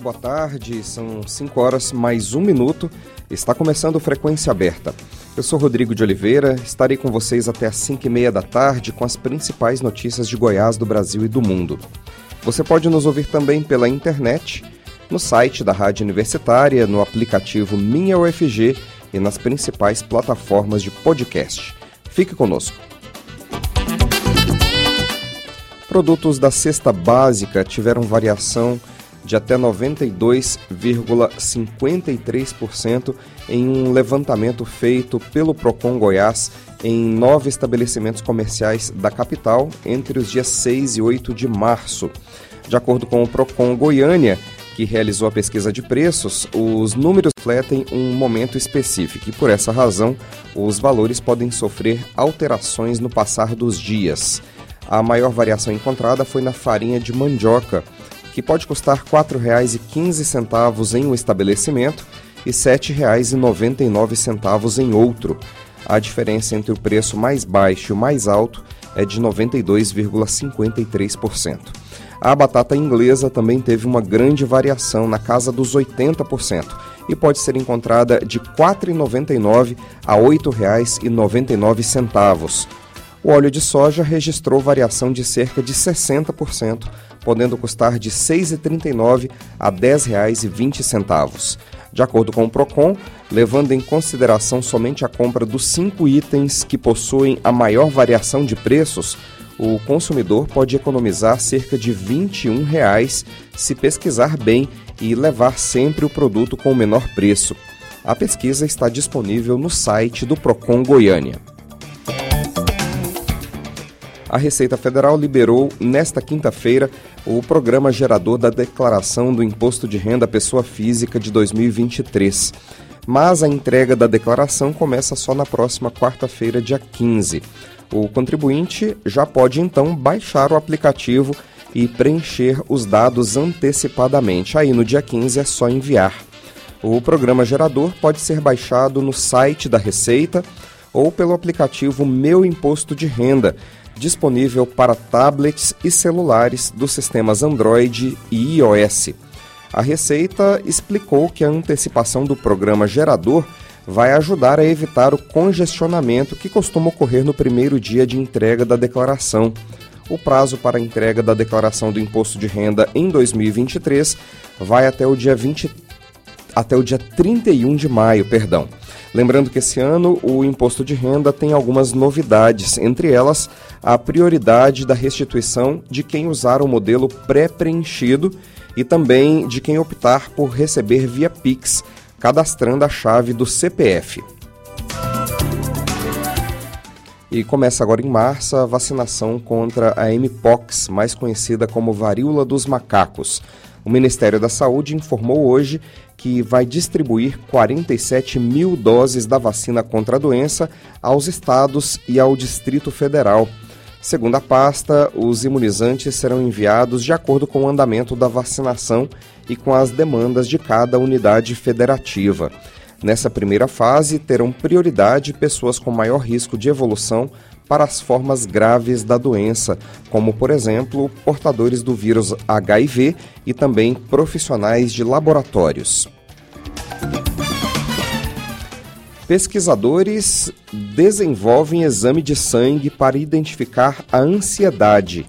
Boa tarde. São 5 horas mais um minuto. Está começando Frequência Aberta. Eu sou Rodrigo de Oliveira, estarei com vocês até às 5 e meia da tarde com as principais notícias de Goiás, do Brasil e do mundo. Você pode nos ouvir também pela internet, no site da Rádio Universitária, no aplicativo Minha UFG e nas principais plataformas de podcast. Fique conosco. Produtos da cesta básica tiveram variação de até 92,53% em um levantamento feito pelo Procon Goiás em nove estabelecimentos comerciais da capital entre os dias 6 e 8 de março. De acordo com o Procon Goiânia, que realizou a pesquisa de preços, os números refletem um momento específico e, por essa razão, os valores podem sofrer alterações no passar dos dias. A maior variação encontrada foi na farinha de mandioca, que pode custar R$ 4,15 em um estabelecimento e R$ 7,99 em outro. A diferença entre o preço mais baixo e o mais alto é de 92,53%. A batata inglesa também teve uma grande variação na casa dos 80% e pode ser encontrada de R$ 4,99 a R$ 8,99. O óleo de soja registrou variação de cerca de 60%, podendo custar de R$ 6,39 a R$ 10,20. De acordo com o Procon, levando em consideração somente a compra dos cinco itens que possuem a maior variação de preços, o consumidor pode economizar cerca de 21 reais se pesquisar bem e levar sempre o produto com o menor preço. A pesquisa está disponível no site do Procon Goiânia. A Receita Federal liberou nesta quinta-feira o programa gerador da declaração do Imposto de Renda à Pessoa Física de 2023. Mas a entrega da declaração começa só na próxima quarta-feira, dia 15. O contribuinte já pode então baixar o aplicativo e preencher os dados antecipadamente. Aí no dia 15 é só enviar. O programa gerador pode ser baixado no site da Receita ou pelo aplicativo Meu Imposto de Renda disponível para tablets e celulares dos sistemas Android e iOS. A Receita explicou que a antecipação do programa gerador vai ajudar a evitar o congestionamento que costuma ocorrer no primeiro dia de entrega da declaração. O prazo para a entrega da declaração do imposto de renda em 2023 vai até o dia 20 até o dia 31 de maio, perdão. Lembrando que esse ano o imposto de renda tem algumas novidades, entre elas a prioridade da restituição de quem usar o modelo pré-preenchido e também de quem optar por receber via Pix, cadastrando a chave do CPF. E começa agora em março a vacinação contra a Mpox, mais conhecida como varíola dos macacos. O Ministério da Saúde informou hoje que vai distribuir 47 mil doses da vacina contra a doença aos estados e ao Distrito Federal. Segundo a pasta, os imunizantes serão enviados de acordo com o andamento da vacinação e com as demandas de cada unidade federativa. Nessa primeira fase, terão prioridade pessoas com maior risco de evolução para as formas graves da doença, como, por exemplo, portadores do vírus HIV e também profissionais de laboratórios. Pesquisadores desenvolvem exame de sangue para identificar a ansiedade.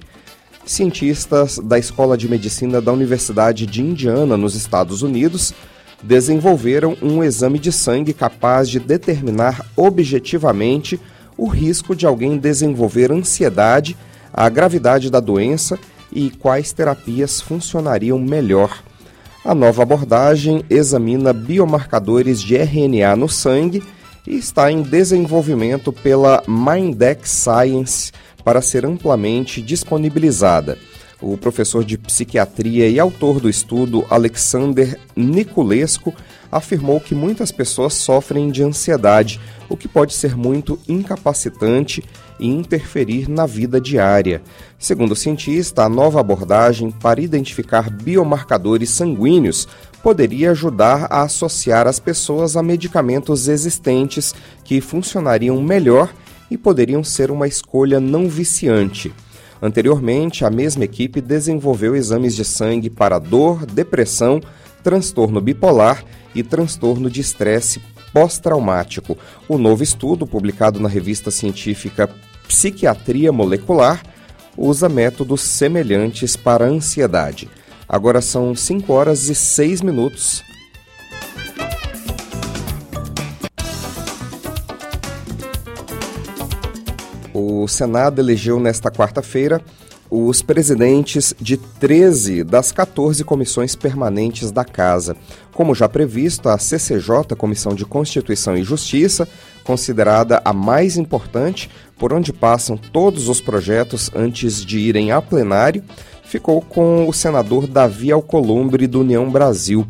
Cientistas da Escola de Medicina da Universidade de Indiana, nos Estados Unidos, desenvolveram um exame de sangue capaz de determinar objetivamente o risco de alguém desenvolver ansiedade, a gravidade da doença e quais terapias funcionariam melhor. A nova abordagem examina biomarcadores de RNA no sangue e está em desenvolvimento pela Mindex Science para ser amplamente disponibilizada. O professor de psiquiatria e autor do estudo, Alexander Niculesco, afirmou que muitas pessoas sofrem de ansiedade, o que pode ser muito incapacitante e interferir na vida diária. Segundo o cientista, a nova abordagem para identificar biomarcadores sanguíneos poderia ajudar a associar as pessoas a medicamentos existentes que funcionariam melhor e poderiam ser uma escolha não viciante. Anteriormente, a mesma equipe desenvolveu exames de sangue para dor, depressão, transtorno bipolar e transtorno de estresse pós-traumático. O novo estudo, publicado na revista científica Psiquiatria Molecular, usa métodos semelhantes para a ansiedade. Agora são 5 horas e 6 minutos. O Senado elegeu nesta quarta-feira os presidentes de 13 das 14 comissões permanentes da Casa. Como já previsto, a CCJ, Comissão de Constituição e Justiça, considerada a mais importante, por onde passam todos os projetos antes de irem a plenário, ficou com o senador Davi Alcolumbre do União Brasil.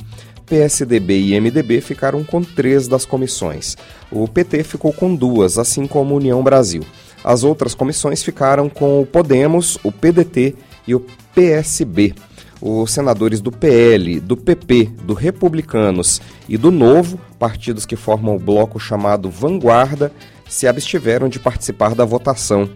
PSDB e MDB ficaram com três das comissões. O PT ficou com duas, assim como União Brasil. As outras comissões ficaram com o Podemos, o PDT e o PSB. Os senadores do PL, do PP, do Republicanos e do Novo, partidos que formam o bloco chamado Vanguarda, se abstiveram de participar da votação.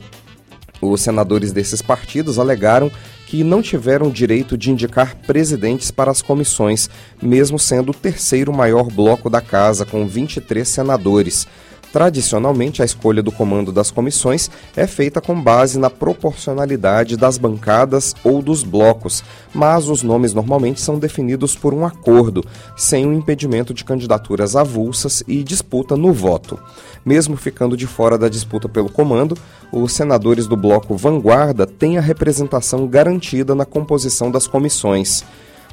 Os senadores desses partidos alegaram que não tiveram direito de indicar presidentes para as comissões, mesmo sendo o terceiro maior bloco da casa, com 23 senadores. Tradicionalmente, a escolha do comando das comissões é feita com base na proporcionalidade das bancadas ou dos blocos, mas os nomes normalmente são definidos por um acordo, sem o impedimento de candidaturas avulsas e disputa no voto. Mesmo ficando de fora da disputa pelo comando, os senadores do bloco Vanguarda têm a representação garantida na composição das comissões.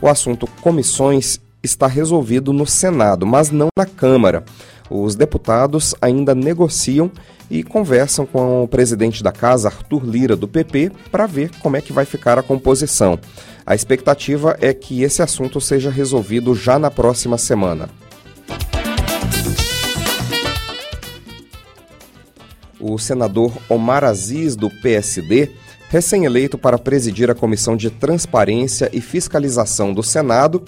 O assunto comissões está resolvido no Senado, mas não na Câmara. Os deputados ainda negociam e conversam com o presidente da casa, Arthur Lira, do PP, para ver como é que vai ficar a composição. A expectativa é que esse assunto seja resolvido já na próxima semana. O senador Omar Aziz, do PSD, recém-eleito para presidir a Comissão de Transparência e Fiscalização do Senado,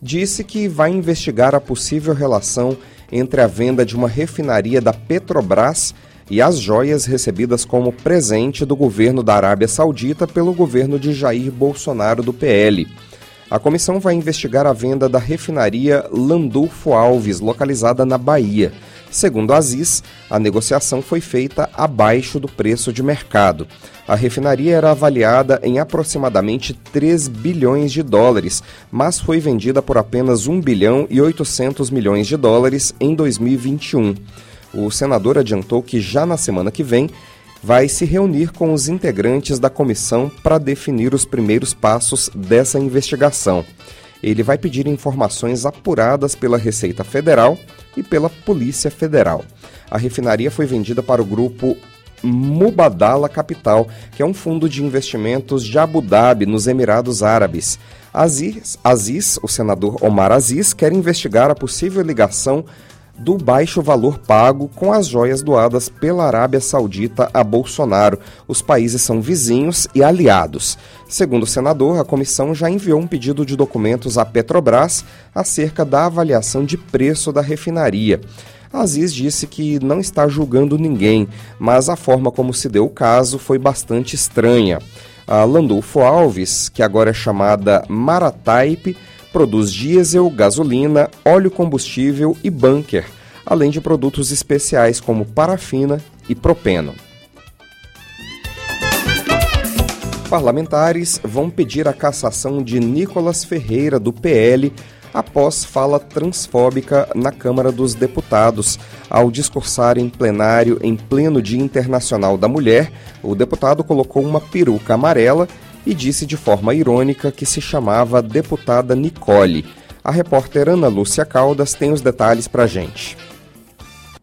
disse que vai investigar a possível relação entre a venda de uma refinaria da Petrobras e as joias recebidas como presente do governo da Arábia Saudita pelo governo de Jair Bolsonaro do PL. A comissão vai investigar a venda da refinaria Landulfo Alves, localizada na Bahia. Segundo Aziz, a negociação foi feita abaixo do preço de mercado. A refinaria era avaliada em aproximadamente 3 bilhões de dólares, mas foi vendida por apenas 1 bilhão e 800 milhões de dólares em 2021. O senador adiantou que já na semana que vem vai se reunir com os integrantes da comissão para definir os primeiros passos dessa investigação. Ele vai pedir informações apuradas pela Receita Federal e pela Polícia Federal. A refinaria foi vendida para o grupo Mubadala Capital, que é um fundo de investimentos de Abu Dhabi, nos Emirados Árabes. Aziz, Aziz, o senador Omar Aziz, quer investigar a possível ligação do baixo valor pago com as joias doadas pela Arábia Saudita a Bolsonaro. Os países são vizinhos e aliados. Segundo o senador, a comissão já enviou um pedido de documentos à Petrobras acerca da avaliação de preço da refinaria. Aziz disse que não está julgando ninguém, mas a forma como se deu o caso foi bastante estranha. A Landulfo Alves, que agora é chamada Marataip, Produz diesel, gasolina, óleo combustível e bunker, além de produtos especiais como parafina e propeno. Parlamentares vão pedir a cassação de Nicolas Ferreira, do PL, após fala transfóbica na Câmara dos Deputados. Ao discursar em plenário em pleno Dia Internacional da Mulher, o deputado colocou uma peruca amarela e disse de forma irônica que se chamava deputada Nicole. A repórter Ana Lúcia Caldas tem os detalhes para gente.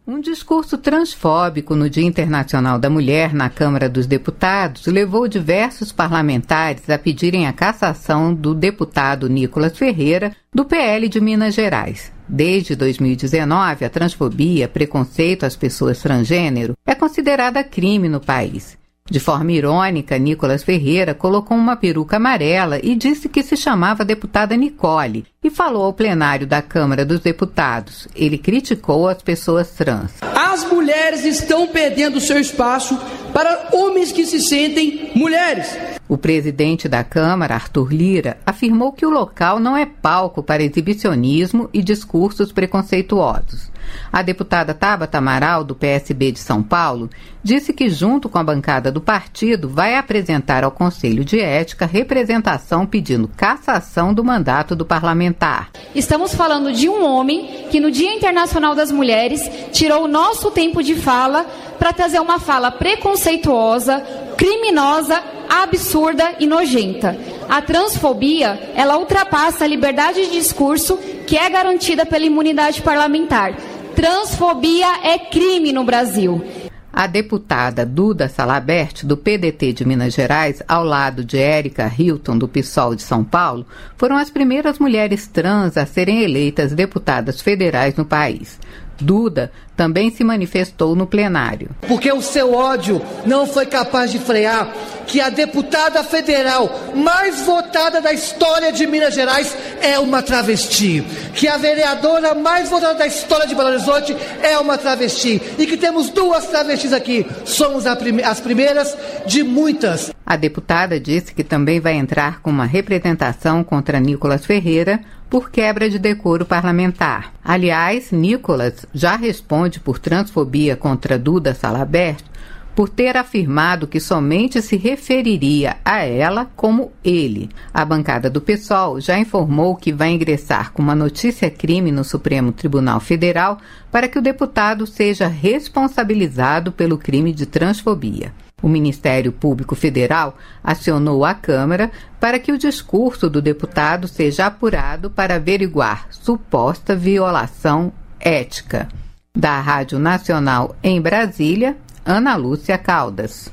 Um discurso transfóbico no Dia Internacional da Mulher na Câmara dos Deputados levou diversos parlamentares a pedirem a cassação do deputado Nicolas Ferreira, do PL de Minas Gerais. Desde 2019, a transfobia, preconceito às pessoas transgênero, é considerada crime no país. De forma irônica, Nicolas Ferreira colocou uma peruca amarela e disse que se chamava deputada Nicole e falou ao plenário da Câmara dos Deputados. Ele criticou as pessoas trans. As mulheres estão perdendo seu espaço para homens que se sentem mulheres. O presidente da Câmara, Arthur Lira, afirmou que o local não é palco para exibicionismo e discursos preconceituosos. A deputada Tabata Amaral, do PSB de São Paulo, disse que, junto com a bancada do partido, vai apresentar ao Conselho de Ética representação pedindo cassação do mandato do parlamentar. Estamos falando de um homem que, no Dia Internacional das Mulheres, tirou o nosso tempo de fala para trazer uma fala preconceituosa, criminosa, absurda e nojenta. A transfobia, ela ultrapassa a liberdade de discurso que é garantida pela imunidade parlamentar. Transfobia é crime no Brasil. A deputada Duda Salabert, do PDT de Minas Gerais, ao lado de Érica Hilton, do PSOL de São Paulo, foram as primeiras mulheres trans a serem eleitas deputadas federais no país. Duda também se manifestou no plenário. Porque o seu ódio não foi capaz de frear que a deputada federal mais votada da história de Minas Gerais é uma travesti, que a vereadora mais votada da história de Belo Horizonte é uma travesti e que temos duas travestis aqui. Somos as primeiras de muitas. A deputada disse que também vai entrar com uma representação contra Nicolas Ferreira por quebra de decoro parlamentar. Aliás, Nicolas já responde por transfobia contra Duda Salabert por ter afirmado que somente se referiria a ela como ele. A bancada do PSOL já informou que vai ingressar com uma notícia-crime no Supremo Tribunal Federal para que o deputado seja responsabilizado pelo crime de transfobia. O Ministério Público Federal acionou a Câmara para que o discurso do deputado seja apurado para averiguar suposta violação ética. Da Rádio Nacional em Brasília, Ana Lúcia Caldas.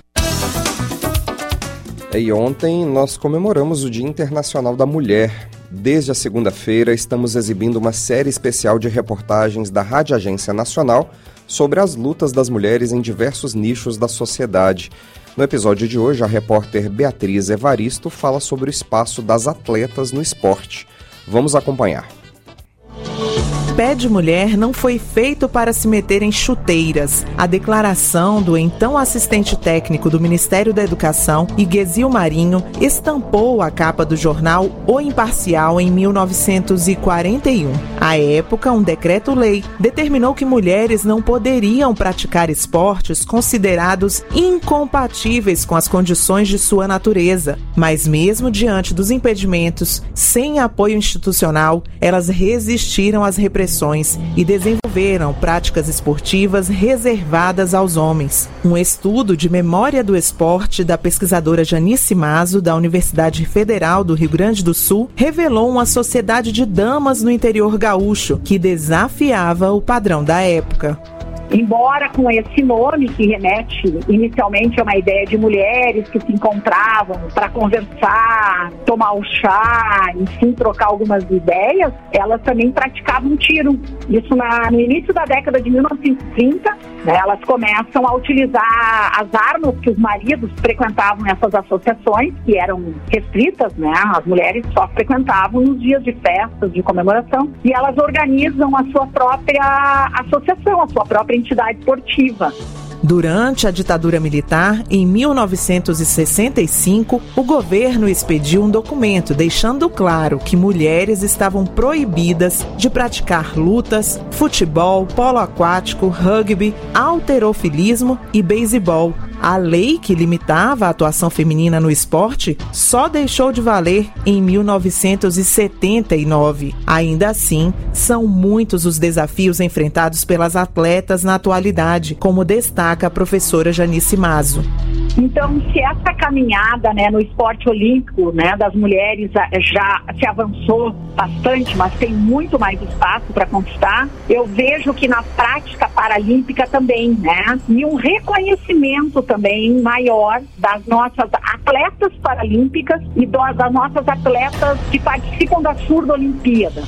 E ontem nós comemoramos o Dia Internacional da Mulher. Desde a segunda-feira estamos exibindo uma série especial de reportagens da Rádio Agência Nacional sobre as lutas das mulheres em diversos nichos da sociedade. No episódio de hoje, a repórter Beatriz Evaristo fala sobre o espaço das atletas no esporte. Vamos acompanhar pé de mulher não foi feito para se meter em chuteiras. A declaração do então assistente técnico do Ministério da Educação, Iguezil Marinho, estampou a capa do jornal O Imparcial em 1941. À época, um decreto-lei determinou que mulheres não poderiam praticar esportes considerados incompatíveis com as condições de sua natureza. Mas mesmo diante dos impedimentos, sem apoio institucional, elas resistiram às repressões e desenvolveram práticas esportivas reservadas aos homens. Um estudo de memória do esporte da pesquisadora Janice Mazo, da Universidade Federal do Rio Grande do Sul, revelou uma sociedade de damas no interior gaúcho que desafiava o padrão da época. Embora com esse nome que remete inicialmente a uma ideia de mulheres que se encontravam para conversar, tomar o chá, enfim, trocar algumas ideias, elas também praticavam tiro. Isso na, no início da década de 1930, né, elas começam a utilizar as armas que os maridos frequentavam essas associações, que eram restritas, né? As mulheres só frequentavam nos dias de festas, de comemoração, e elas organizam a sua própria associação, a sua própria entidade esportiva. Durante a ditadura militar, em 1965, o governo expediu um documento deixando claro que mulheres estavam proibidas de praticar lutas, futebol, polo aquático, rugby, alterofilismo e beisebol, A lei que limitava a atuação feminina no esporte só deixou de valer em 1979. Ainda assim, são muitos os desafios enfrentados pelas atletas na atualidade, como destaca a professora Janice Mazo. Então, se essa caminhada né, no esporte olímpico né, das mulheres já se avançou bastante, mas tem muito mais espaço para conquistar, eu vejo que na prática paralímpica também, né? E um reconhecimento também maior das nossas atletas paralímpicas e das nossas atletas que participam da Surda Olimpíada.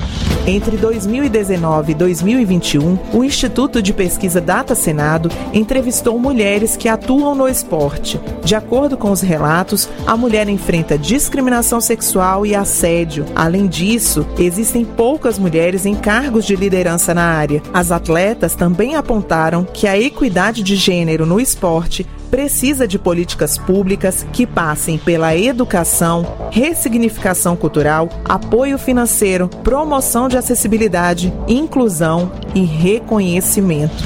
Entre 2019 e 2021, o Instituto de Pesquisa Data Senado entrevistou mulheres que atuam no esporte. De acordo com os relatos, a mulher enfrenta discriminação sexual e assédio. Além disso, existem poucas mulheres em cargos de liderança na área. As atletas também apontaram que a equidade de gênero no esporte precisa de políticas públicas que passem pela educação, ressignificação cultural, apoio financeiro, promoção de acessibilidade, inclusão e reconhecimento.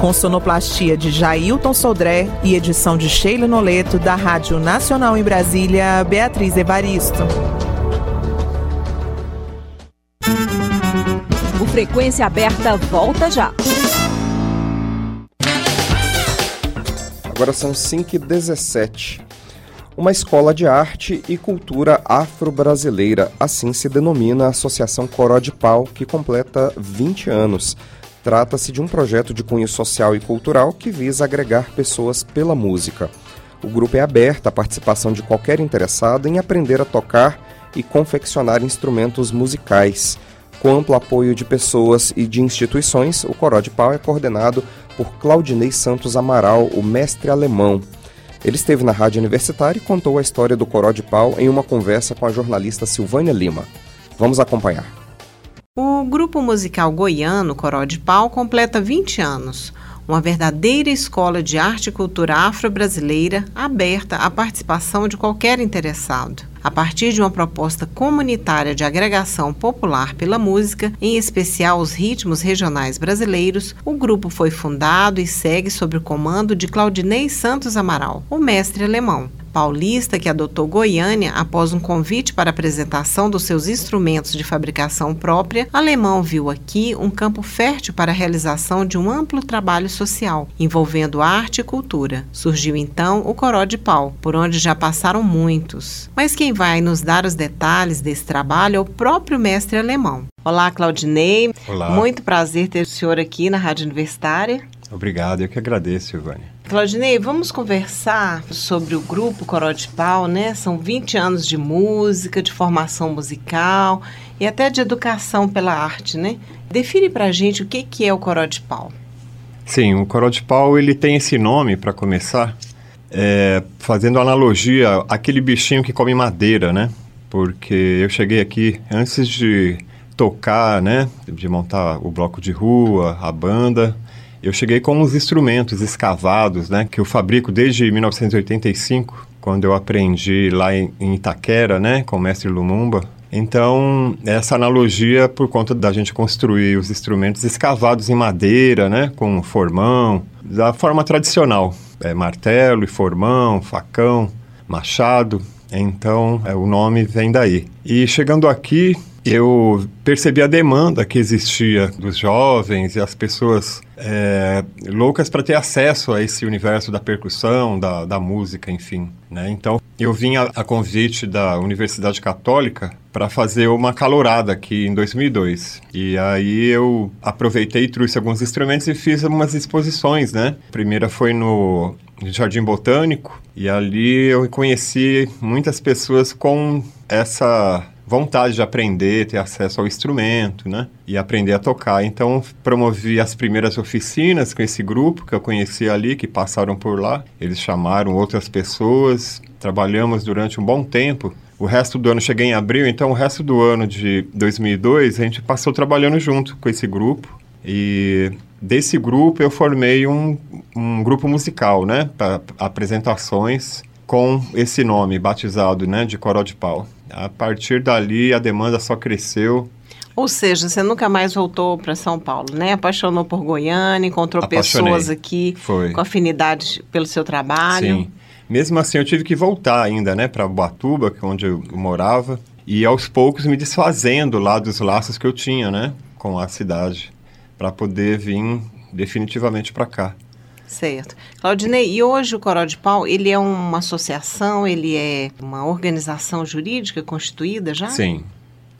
Com sonoplastia de Jailton Sodré e edição de Sheila Noleto, da Rádio Nacional em Brasília, Beatriz Evaristo. O Frequência Aberta volta já. Agora são 5h17. Uma escola de arte e cultura afro-brasileira, assim se denomina a Associação Coró de Pau, que completa 20 anos. Trata-se de um projeto de cunho social e cultural que visa agregar pessoas pela música. O grupo é aberto à participação de qualquer interessado em aprender a tocar e confeccionar instrumentos musicais. Com amplo apoio de pessoas e de instituições, o Coró de Pau é coordenado por Claudinei Santos Amaral, o mestre alemão. Ele esteve na rádio universitária e contou a história do Coró de Pau em uma conversa com a jornalista Silvânia Lima. Vamos acompanhar. O grupo musical goiano Coró de Pau completa 20 anos uma verdadeira escola de arte e cultura afro-brasileira aberta à participação de qualquer interessado. A partir de uma proposta comunitária de agregação popular pela música, em especial os ritmos regionais brasileiros, o grupo foi fundado e segue sob o comando de Claudinei Santos Amaral, o mestre alemão paulista que adotou Goiânia após um convite para apresentação dos seus instrumentos de fabricação própria, Alemão viu aqui um campo fértil para a realização de um amplo trabalho social, envolvendo arte e cultura. Surgiu então o Coró de Pau, por onde já passaram muitos. Mas quem vai nos dar os detalhes desse trabalho é o próprio mestre alemão. Olá, Claudinei. Olá. Muito prazer ter o senhor aqui na Rádio Universitária. Obrigado, eu que agradeço, Silvânia. Claudinei, vamos conversar sobre o grupo Coró de Pau, né? São 20 anos de música, de formação musical e até de educação pela arte, né? Define pra gente o que, que é o Coró de Pau. Sim, o Coró de Pau, ele tem esse nome, para começar, é, fazendo analogia àquele bichinho que come madeira, né? Porque eu cheguei aqui antes de tocar, né? De montar o bloco de rua, a banda eu cheguei com os instrumentos escavados, né, que eu fabrico desde 1985, quando eu aprendi lá em, Itaquera, né, com o mestre Lumumba. Então, essa analogia por conta da gente construir os instrumentos escavados em madeira, né, com formão, da forma tradicional, é, martelo e formão, facão, machado. Então, é, o nome vem daí. E chegando aqui, eu percebi a demanda que existia dos jovens e as pessoas é, loucas para ter acesso a esse universo da percussão, da, da música, enfim. Né? Então, eu vim a, a convite da Universidade Católica para fazer uma calorada aqui em 2002. E aí eu aproveitei, trouxe alguns instrumentos e fiz algumas exposições, né? A primeira foi no Jardim Botânico e ali eu conheci muitas pessoas com essa vontade de aprender, ter acesso ao instrumento, né? E aprender a tocar. Então, promovi as primeiras oficinas com esse grupo que eu conheci ali, que passaram por lá. Eles chamaram outras pessoas. Trabalhamos durante um bom tempo. O resto do ano, cheguei em abril, então o resto do ano de 2002, a gente passou trabalhando junto com esse grupo. E desse grupo eu formei um, um grupo musical, né? Para apresentações com esse nome batizado, né? De Coró de Pau. A partir dali, a demanda só cresceu. Ou seja, você nunca mais voltou para São Paulo, né? Apaixonou por Goiânia, encontrou Apaixonei. pessoas aqui Foi. com afinidade pelo seu trabalho. Sim. Mesmo assim, eu tive que voltar ainda, né, para Boatuba, que é onde eu morava, e aos poucos me desfazendo lá dos laços que eu tinha, né, com a cidade, para poder vir definitivamente para cá. Certo. Claudinei, e hoje o Coró de Pau, ele é uma associação, ele é uma organização jurídica constituída já? Sim.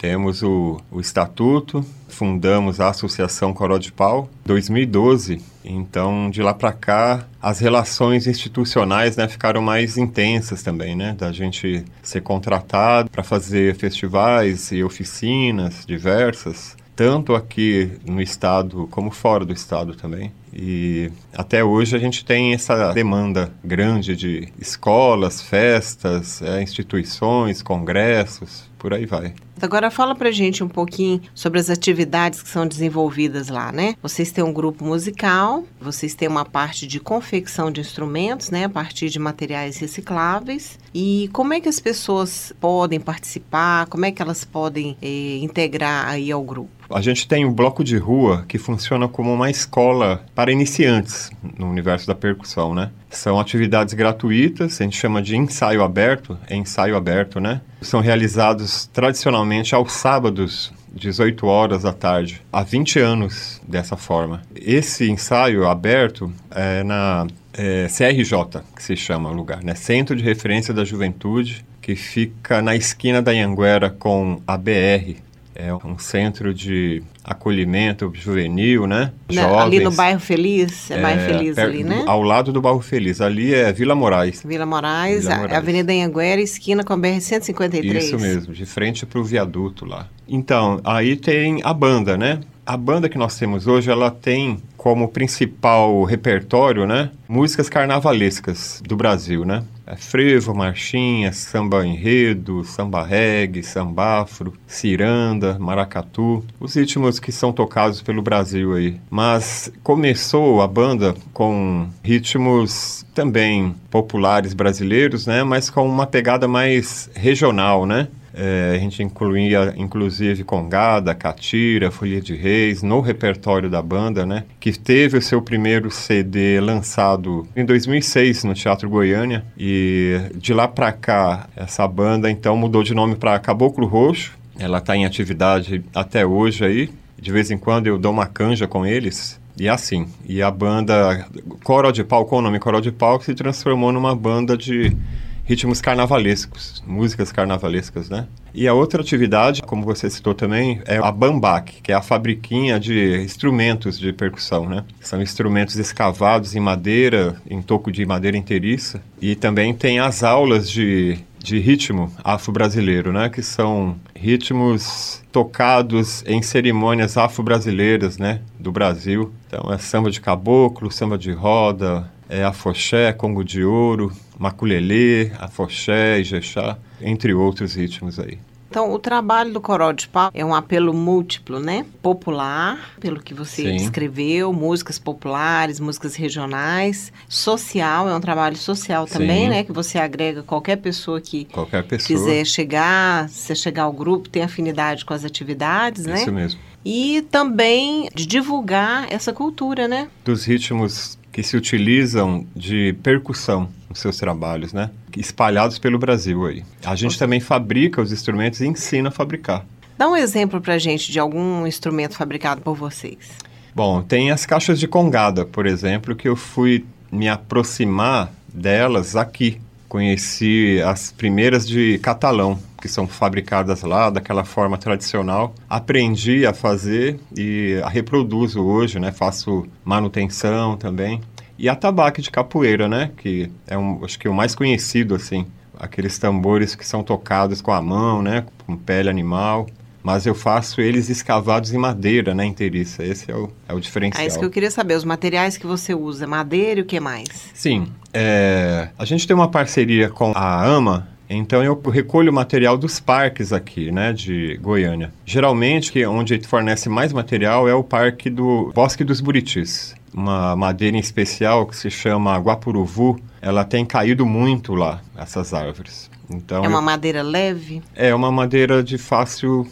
Temos o, o estatuto, fundamos a Associação Coró de Pau, 2012. Então, de lá para cá, as relações institucionais né, ficaram mais intensas também, né? Da gente ser contratado para fazer festivais e oficinas diversas, tanto aqui no estado como fora do estado também. E até hoje a gente tem essa demanda grande de escolas, festas, é, instituições, congressos, por aí vai. Agora fala pra gente um pouquinho sobre as atividades que são desenvolvidas lá, né? Vocês têm um grupo musical, vocês têm uma parte de confecção de instrumentos, né, a partir de materiais recicláveis. E como é que as pessoas podem participar? Como é que elas podem eh, integrar aí ao grupo? A gente tem um bloco de rua que funciona como uma escola para iniciantes no universo da percussão, né? São atividades gratuitas, a gente chama de ensaio aberto, é ensaio aberto, né? São realizados tradicionalmente aos sábados, 18 horas da tarde, há 20 anos dessa forma. Esse ensaio aberto é na é, CRJ, que se chama o lugar, né? Centro de Referência da Juventude, que fica na esquina da Anhanguera com a BR, é um centro de acolhimento juvenil, né? Na, Jovens. Ali no bairro Feliz, é, é bairro Feliz ali, né? Ao lado do bairro Feliz, ali é Vila Moraes. Vila Moraes, Vila Moraes. Avenida Anhanguera, esquina com a BR 153. Isso mesmo, de frente para o viaduto lá. Então, aí tem a banda, né? A banda que nós temos hoje, ela tem como principal repertório, né, músicas carnavalescas do Brasil, né? É frevo, marchinha, samba enredo, samba reggae, samba afro, ciranda, maracatu, os ritmos que são tocados pelo Brasil aí. Mas começou a banda com ritmos também populares brasileiros, né, mas com uma pegada mais regional, né? É, a gente incluía, inclusive, Congada, Catira, Folia de Reis, no repertório da banda, né? Que teve o seu primeiro CD lançado em 2006 no Teatro Goiânia. E de lá para cá, essa banda então mudou de nome para Caboclo Roxo. Ela está em atividade até hoje aí. De vez em quando eu dou uma canja com eles. E assim, e a banda Coro de Pau, com o nome Coro de Pau, que se transformou numa banda de ritmos carnavalescos, músicas carnavalescas, né? E a outra atividade, como você citou também, é a Bambac, que é a fabriquinha de instrumentos de percussão, né? São instrumentos escavados em madeira, em toco de madeira inteiriça. E também tem as aulas de, de ritmo afro-brasileiro, né? Que são ritmos tocados em cerimônias afro-brasileiras, né? Do Brasil. Então é samba de caboclo, samba de roda, é afoxé, congo de ouro, maculelê, afoxé, ijexá, entre outros ritmos aí. Então, o trabalho do Coró de Pau é um apelo múltiplo, né? Popular, pelo que você Sim. descreveu, músicas populares, músicas regionais, social, é um trabalho social também, Sim. né? Que você agrega qualquer pessoa que qualquer pessoa. quiser chegar, se chegar ao grupo, tem afinidade com as atividades, né? Isso mesmo. E também de divulgar essa cultura, né? Dos ritmos que se utilizam de percussão nos seus trabalhos, né? Espalhados pelo Brasil aí. A gente também fabrica os instrumentos e ensina a fabricar. Dá um exemplo pra gente de algum instrumento fabricado por vocês. Bom, tem as caixas de congada, por exemplo, que eu fui me aproximar delas aqui. Conheci as primeiras de catalão, que são fabricadas lá daquela forma tradicional. Aprendi a fazer e a reproduzo hoje, né? Faço manutenção também. E a tabaque de capoeira, né? Que é um, acho que o mais conhecido assim, aqueles tambores que são tocados com a mão, né? Com pele animal mas eu faço eles escavados em madeira, né, inteiriça. Esse é o, é o diferencial. É isso que eu queria saber, os materiais que você usa, madeira e o que mais? Sim, é, a gente tem uma parceria com a AMA, então eu recolho material dos parques aqui, né, de Goiânia. Geralmente, que onde fornece mais material é o parque do Bosque dos Buritis. Uma madeira em especial que se chama Guapuruvu, ela tem caído muito lá, essas árvores. Então, é uma madeira leve? É uma madeira de fácil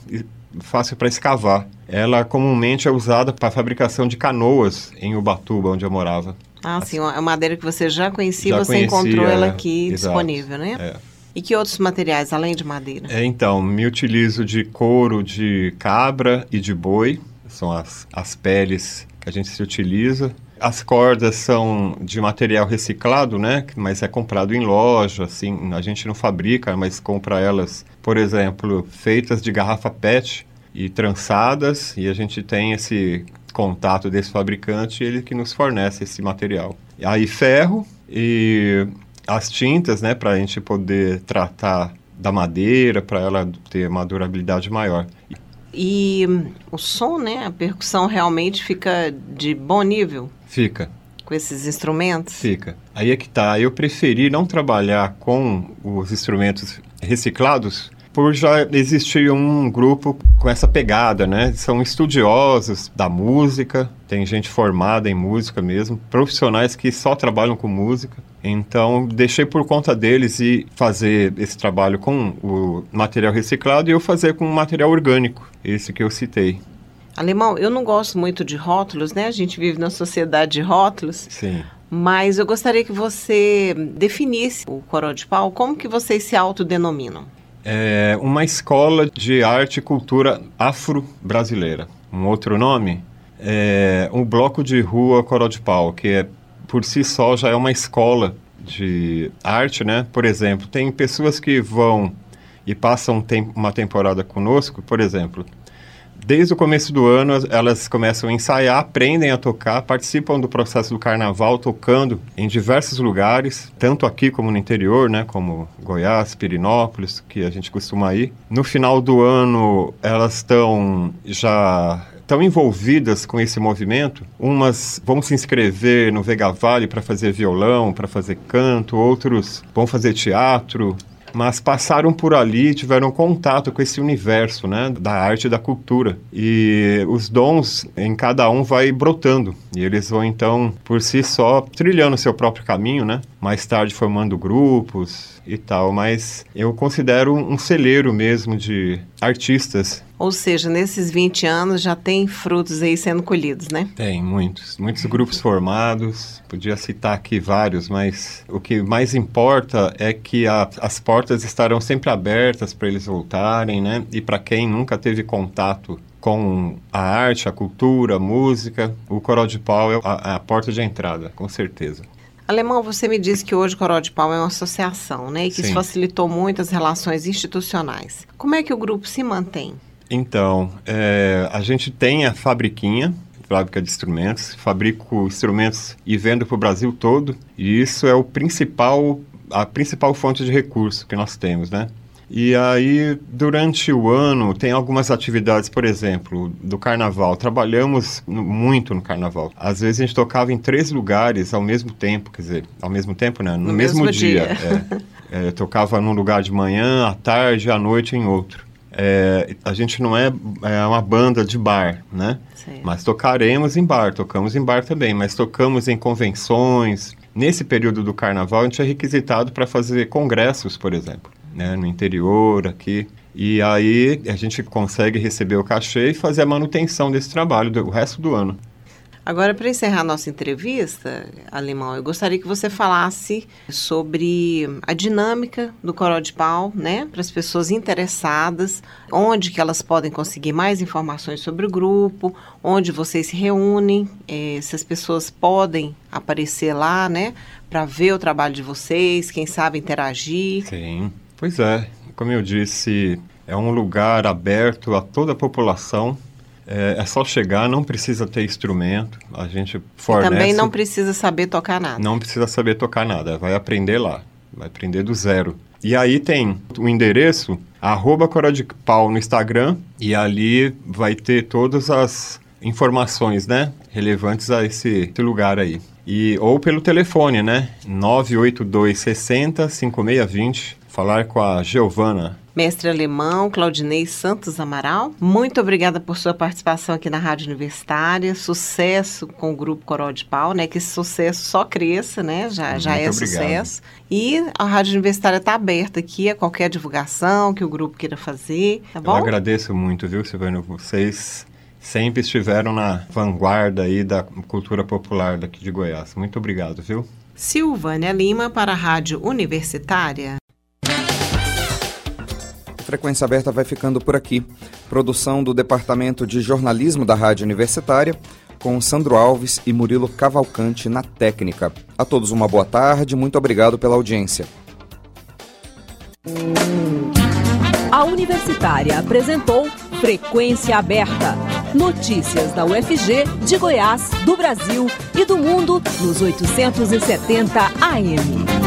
fácil para escavar. Ela comumente é usada para fabricação de canoas em Ubatuba, onde eu morava. Ah, sim, uma madeira que você já conhecia, já você conhecia, encontrou ela aqui é, disponível, né? É. E que outros materiais, além de madeira? É, então, me utilizo de couro de cabra e de boi, são as, as peles que a gente se utiliza. As cordas são de material reciclado, né? Mas é comprado em loja, assim, a gente não fabrica, mas compra elas, por exemplo, feitas de garrafa PET e trançadas, e a gente tem esse contato desse fabricante, ele que nos fornece esse material. Aí ferro e as tintas, né, para a gente poder tratar da madeira, para ela ter uma durabilidade maior. E o som, né, a percussão realmente fica de bom nível? Fica. Com esses instrumentos? Fica. Aí é que tá. Eu preferi não trabalhar com os instrumentos reciclados por já existir um grupo com essa pegada, né? São estudiosos da música, tem gente formada em música mesmo, profissionais que só trabalham com música. Então, deixei por conta deles e fazer esse trabalho com o material reciclado e eu fazer com o material orgânico, esse que eu citei. Alemão, eu não gosto muito de rótulos, né? A gente vive na sociedade de rótulos. Sim. Mas eu gostaria que você definisse o Coró de Pau, como que vocês se autodenominam? É uma escola de arte e cultura afro-brasileira. Um outro nome é um bloco de rua Coró de Pau, que é, por si só já é uma escola de arte, né? Por exemplo, tem pessoas que vão e passam uma temporada conosco, por exemplo, Desde o começo do ano, elas começam a ensaiar, aprendem a tocar, participam do processo do carnaval, tocando em diversos lugares, tanto aqui como no interior, né, como Goiás, Pirinópolis, que a gente costuma ir. No final do ano, elas estão já estão envolvidas com esse movimento. Umas vão se inscrever no Vega Vale para fazer violão, para fazer canto, outros vão fazer teatro, mas passaram por ali, tiveram contato com esse universo, né, da arte e da cultura. E os dons em cada um vai brotando, e eles vão então por si só trilhando seu próprio caminho, né? Mais tarde formando grupos e tal, mas eu considero um celeiro mesmo de artistas ou seja, nesses 20 anos já tem frutos aí sendo colhidos, né? Tem, muitos. Muitos grupos formados. Podia citar aqui vários, mas o que mais importa é que a, as portas estarão sempre abertas para eles voltarem, né? E para quem nunca teve contato com a arte, a cultura, a música, o Coral de Pau é a, a porta de entrada, com certeza. Alemão, você me disse que hoje o Coral de Pau é uma associação, né? E que Sim. isso facilitou muito as relações institucionais. Como é que o grupo se mantém? Então, é, a gente tem a fabriquinha, fábrica de instrumentos, fabrico instrumentos e vendo para o Brasil todo, e isso é o principal, a principal fonte de recurso que nós temos, né? E aí, durante o ano, tem algumas atividades, por exemplo, do carnaval. Trabalhamos muito no carnaval. Às vezes a gente tocava em três lugares ao mesmo tempo, quer dizer, ao mesmo tempo, né? No, no mesmo, mesmo, dia. dia. É, é, tocava num lugar de manhã, à tarde, à noite em outro. É, a gente não é, é, uma banda de bar, né? Sim. Mas tocaremos em bar, tocamos em bar também, mas tocamos em convenções. Nesse período do carnaval, a gente é requisitado para fazer congressos, por exemplo, né? no interior, aqui. E aí a gente consegue receber o cachê e fazer a manutenção desse trabalho do, o resto do ano. Agora, para encerrar nossa entrevista, Alemão, eu gostaria que você falasse sobre a dinâmica do Coral de Pau, né? Para as pessoas interessadas, onde que elas podem conseguir mais informações sobre o grupo, onde vocês se reúnem, eh, se as pessoas podem aparecer lá, né? Para ver o trabalho de vocês, quem sabe interagir. Sim, pois é. Como eu disse, é um lugar aberto a toda a população é, é, só chegar, não precisa ter instrumento, a gente fornece... E também não precisa saber tocar nada. Não precisa saber tocar nada, vai aprender lá, vai aprender do zero. E aí tem o endereço, arroba Cora de Pau no Instagram, e ali vai ter todas as informações, né, relevantes a esse, esse lugar aí. E, ou pelo telefone, né, 982 60 5620, falar com a Giovana. Mestre alemão Claudinei Santos Amaral, muito obrigada por sua participação aqui na Rádio Universitária. Sucesso com o Grupo Coral de Pau, né? Que esse sucesso só cresça, né? Já, já é obrigado. sucesso. E a Rádio Universitária está aberta aqui a qualquer divulgação que o grupo queira fazer, tá bom? Eu agradeço muito, viu, Silvana? Vocês sempre estiveram na vanguarda aí da cultura popular daqui de Goiás. Muito obrigado, viu? Silvânia Lima para a Rádio Universitária. Frequência Aberta vai ficando por aqui. Produção do Departamento de Jornalismo da Rádio Universitária, com Sandro Alves e Murilo Cavalcante na técnica. A todos uma boa tarde, muito obrigado pela audiência. A Universitária apresentou Frequência Aberta. Notícias da UFG, de Goiás, do Brasil e do mundo nos 870 AM.